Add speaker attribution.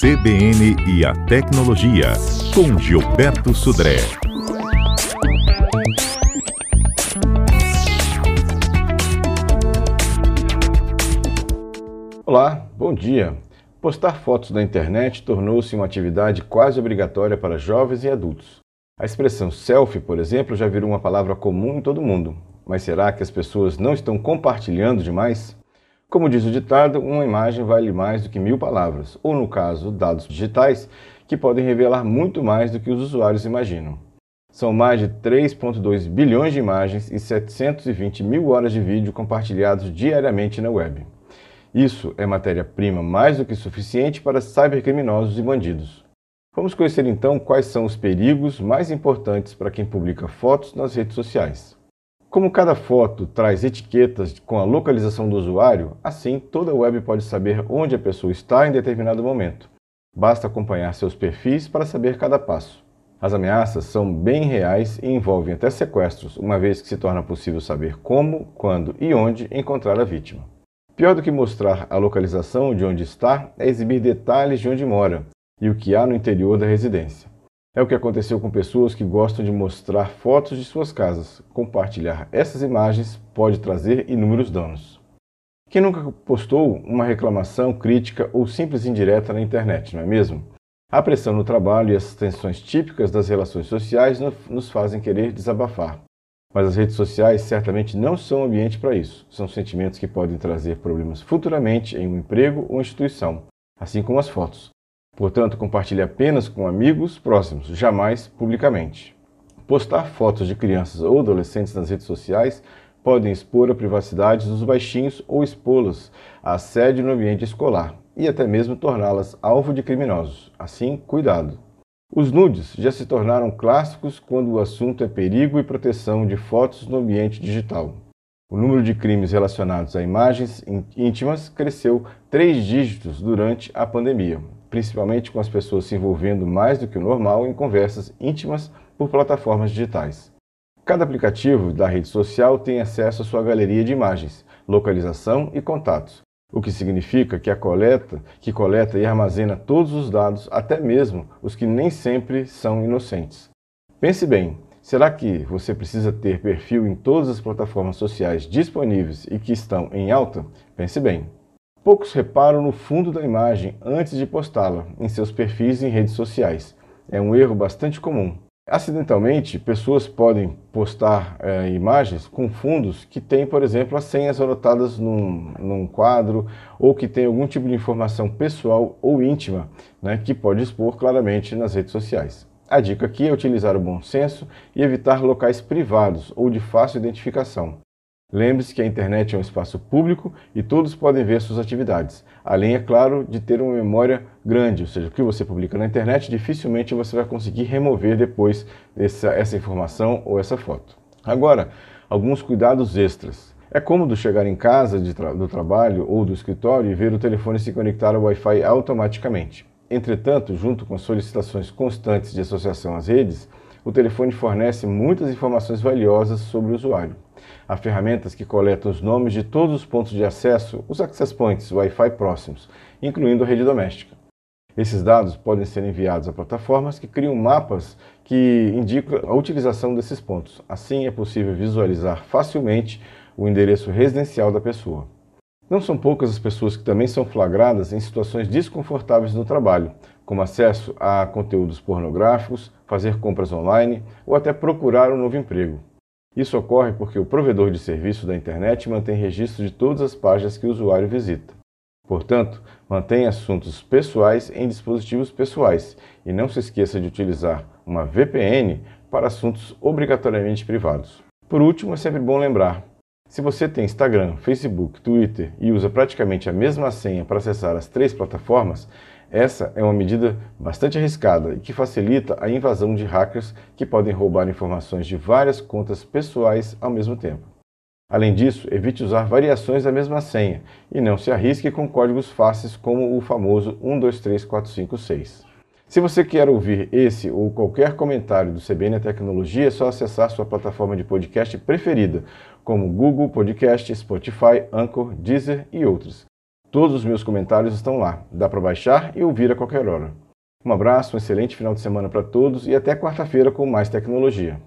Speaker 1: CBN e a Tecnologia, com Gilberto Sudré.
Speaker 2: Olá, bom dia. Postar fotos na internet tornou-se uma atividade quase obrigatória para jovens e adultos. A expressão selfie, por exemplo, já virou uma palavra comum em todo mundo. Mas será que as pessoas não estão compartilhando demais? Como diz o ditado, uma imagem vale mais do que mil palavras, ou no caso, dados digitais, que podem revelar muito mais do que os usuários imaginam. São mais de 3,2 bilhões de imagens e 720 mil horas de vídeo compartilhados diariamente na web. Isso é matéria-prima mais do que suficiente para cybercriminosos e bandidos. Vamos conhecer então quais são os perigos mais importantes para quem publica fotos nas redes sociais. Como cada foto traz etiquetas com a localização do usuário, assim toda a web pode saber onde a pessoa está em determinado momento. Basta acompanhar seus perfis para saber cada passo. As ameaças são bem reais e envolvem até sequestros, uma vez que se torna possível saber como, quando e onde encontrar a vítima. Pior do que mostrar a localização de onde está é exibir detalhes de onde mora, e o que há no interior da residência. É o que aconteceu com pessoas que gostam de mostrar fotos de suas casas. Compartilhar essas imagens pode trazer inúmeros danos. Quem nunca postou uma reclamação, crítica ou simples indireta na internet, não é mesmo? A pressão no trabalho e as tensões típicas das relações sociais nos fazem querer desabafar. Mas as redes sociais certamente não são ambiente para isso. São sentimentos que podem trazer problemas futuramente em um emprego ou instituição, assim como as fotos. Portanto, compartilhe apenas com amigos próximos, jamais publicamente. Postar fotos de crianças ou adolescentes nas redes sociais podem expor a privacidade dos baixinhos ou expô-los a assédio no ambiente escolar e até mesmo torná-las alvo de criminosos. Assim, cuidado. Os nudes já se tornaram clássicos quando o assunto é perigo e proteção de fotos no ambiente digital. O número de crimes relacionados a imagens íntimas cresceu três dígitos durante a pandemia, principalmente com as pessoas se envolvendo mais do que o normal em conversas íntimas por plataformas digitais. Cada aplicativo da rede social tem acesso à sua galeria de imagens, localização e contatos, o que significa que a coleta, que coleta e armazena todos os dados, até mesmo os que nem sempre são inocentes. Pense bem, será que você precisa ter perfil em todas as plataformas sociais disponíveis e que estão em alta? Pense bem. Poucos reparam no fundo da imagem antes de postá-la em seus perfis em redes sociais. É um erro bastante comum. Acidentalmente, pessoas podem postar é, imagens com fundos que têm, por exemplo, as senhas anotadas num, num, quadro ou que tem algum tipo de informação pessoal ou íntima né, que pode expor claramente nas redes sociais. A dica aqui é utilizar o bom senso e evitar locais privados ou de fácil identificação. Lembre-se que a internet é um espaço público e todos podem ver suas atividades, além, é claro, de ter uma memória grande, ou seja, o que você publica na internet dificilmente você vai conseguir remover depois essa, essa informação ou essa foto. Agora, alguns cuidados extras. É cômodo chegar em casa tra do trabalho ou do escritório e ver o telefone se conectar ao Wi-Fi automaticamente. Entretanto, junto com solicitações constantes de associação às redes, o telefone fornece muitas informações valiosas sobre o usuário. Há ferramentas que coletam os nomes de todos os pontos de acesso, os access points Wi-Fi próximos, incluindo a rede doméstica. Esses dados podem ser enviados a plataformas que criam mapas que indicam a utilização desses pontos. Assim é possível visualizar facilmente o endereço residencial da pessoa. Não são poucas as pessoas que também são flagradas em situações desconfortáveis no trabalho, como acesso a conteúdos pornográficos, fazer compras online ou até procurar um novo emprego. Isso ocorre porque o provedor de serviço da internet mantém registro de todas as páginas que o usuário visita. Portanto, mantenha assuntos pessoais em dispositivos pessoais e não se esqueça de utilizar uma VPN para assuntos obrigatoriamente privados. Por último, é sempre bom lembrar: se você tem Instagram, Facebook, Twitter e usa praticamente a mesma senha para acessar as três plataformas, essa é uma medida bastante arriscada e que facilita a invasão de hackers que podem roubar informações de várias contas pessoais ao mesmo tempo. Além disso, evite usar variações da mesma senha e não se arrisque com códigos fáceis como o famoso 123456. Se você quer ouvir esse ou qualquer comentário do CBN Tecnologia, é só acessar sua plataforma de podcast preferida, como Google Podcast, Spotify, Anchor, Deezer e outros. Todos os meus comentários estão lá. Dá para baixar e ouvir a qualquer hora. Um abraço, um excelente final de semana para todos e até quarta-feira com mais tecnologia.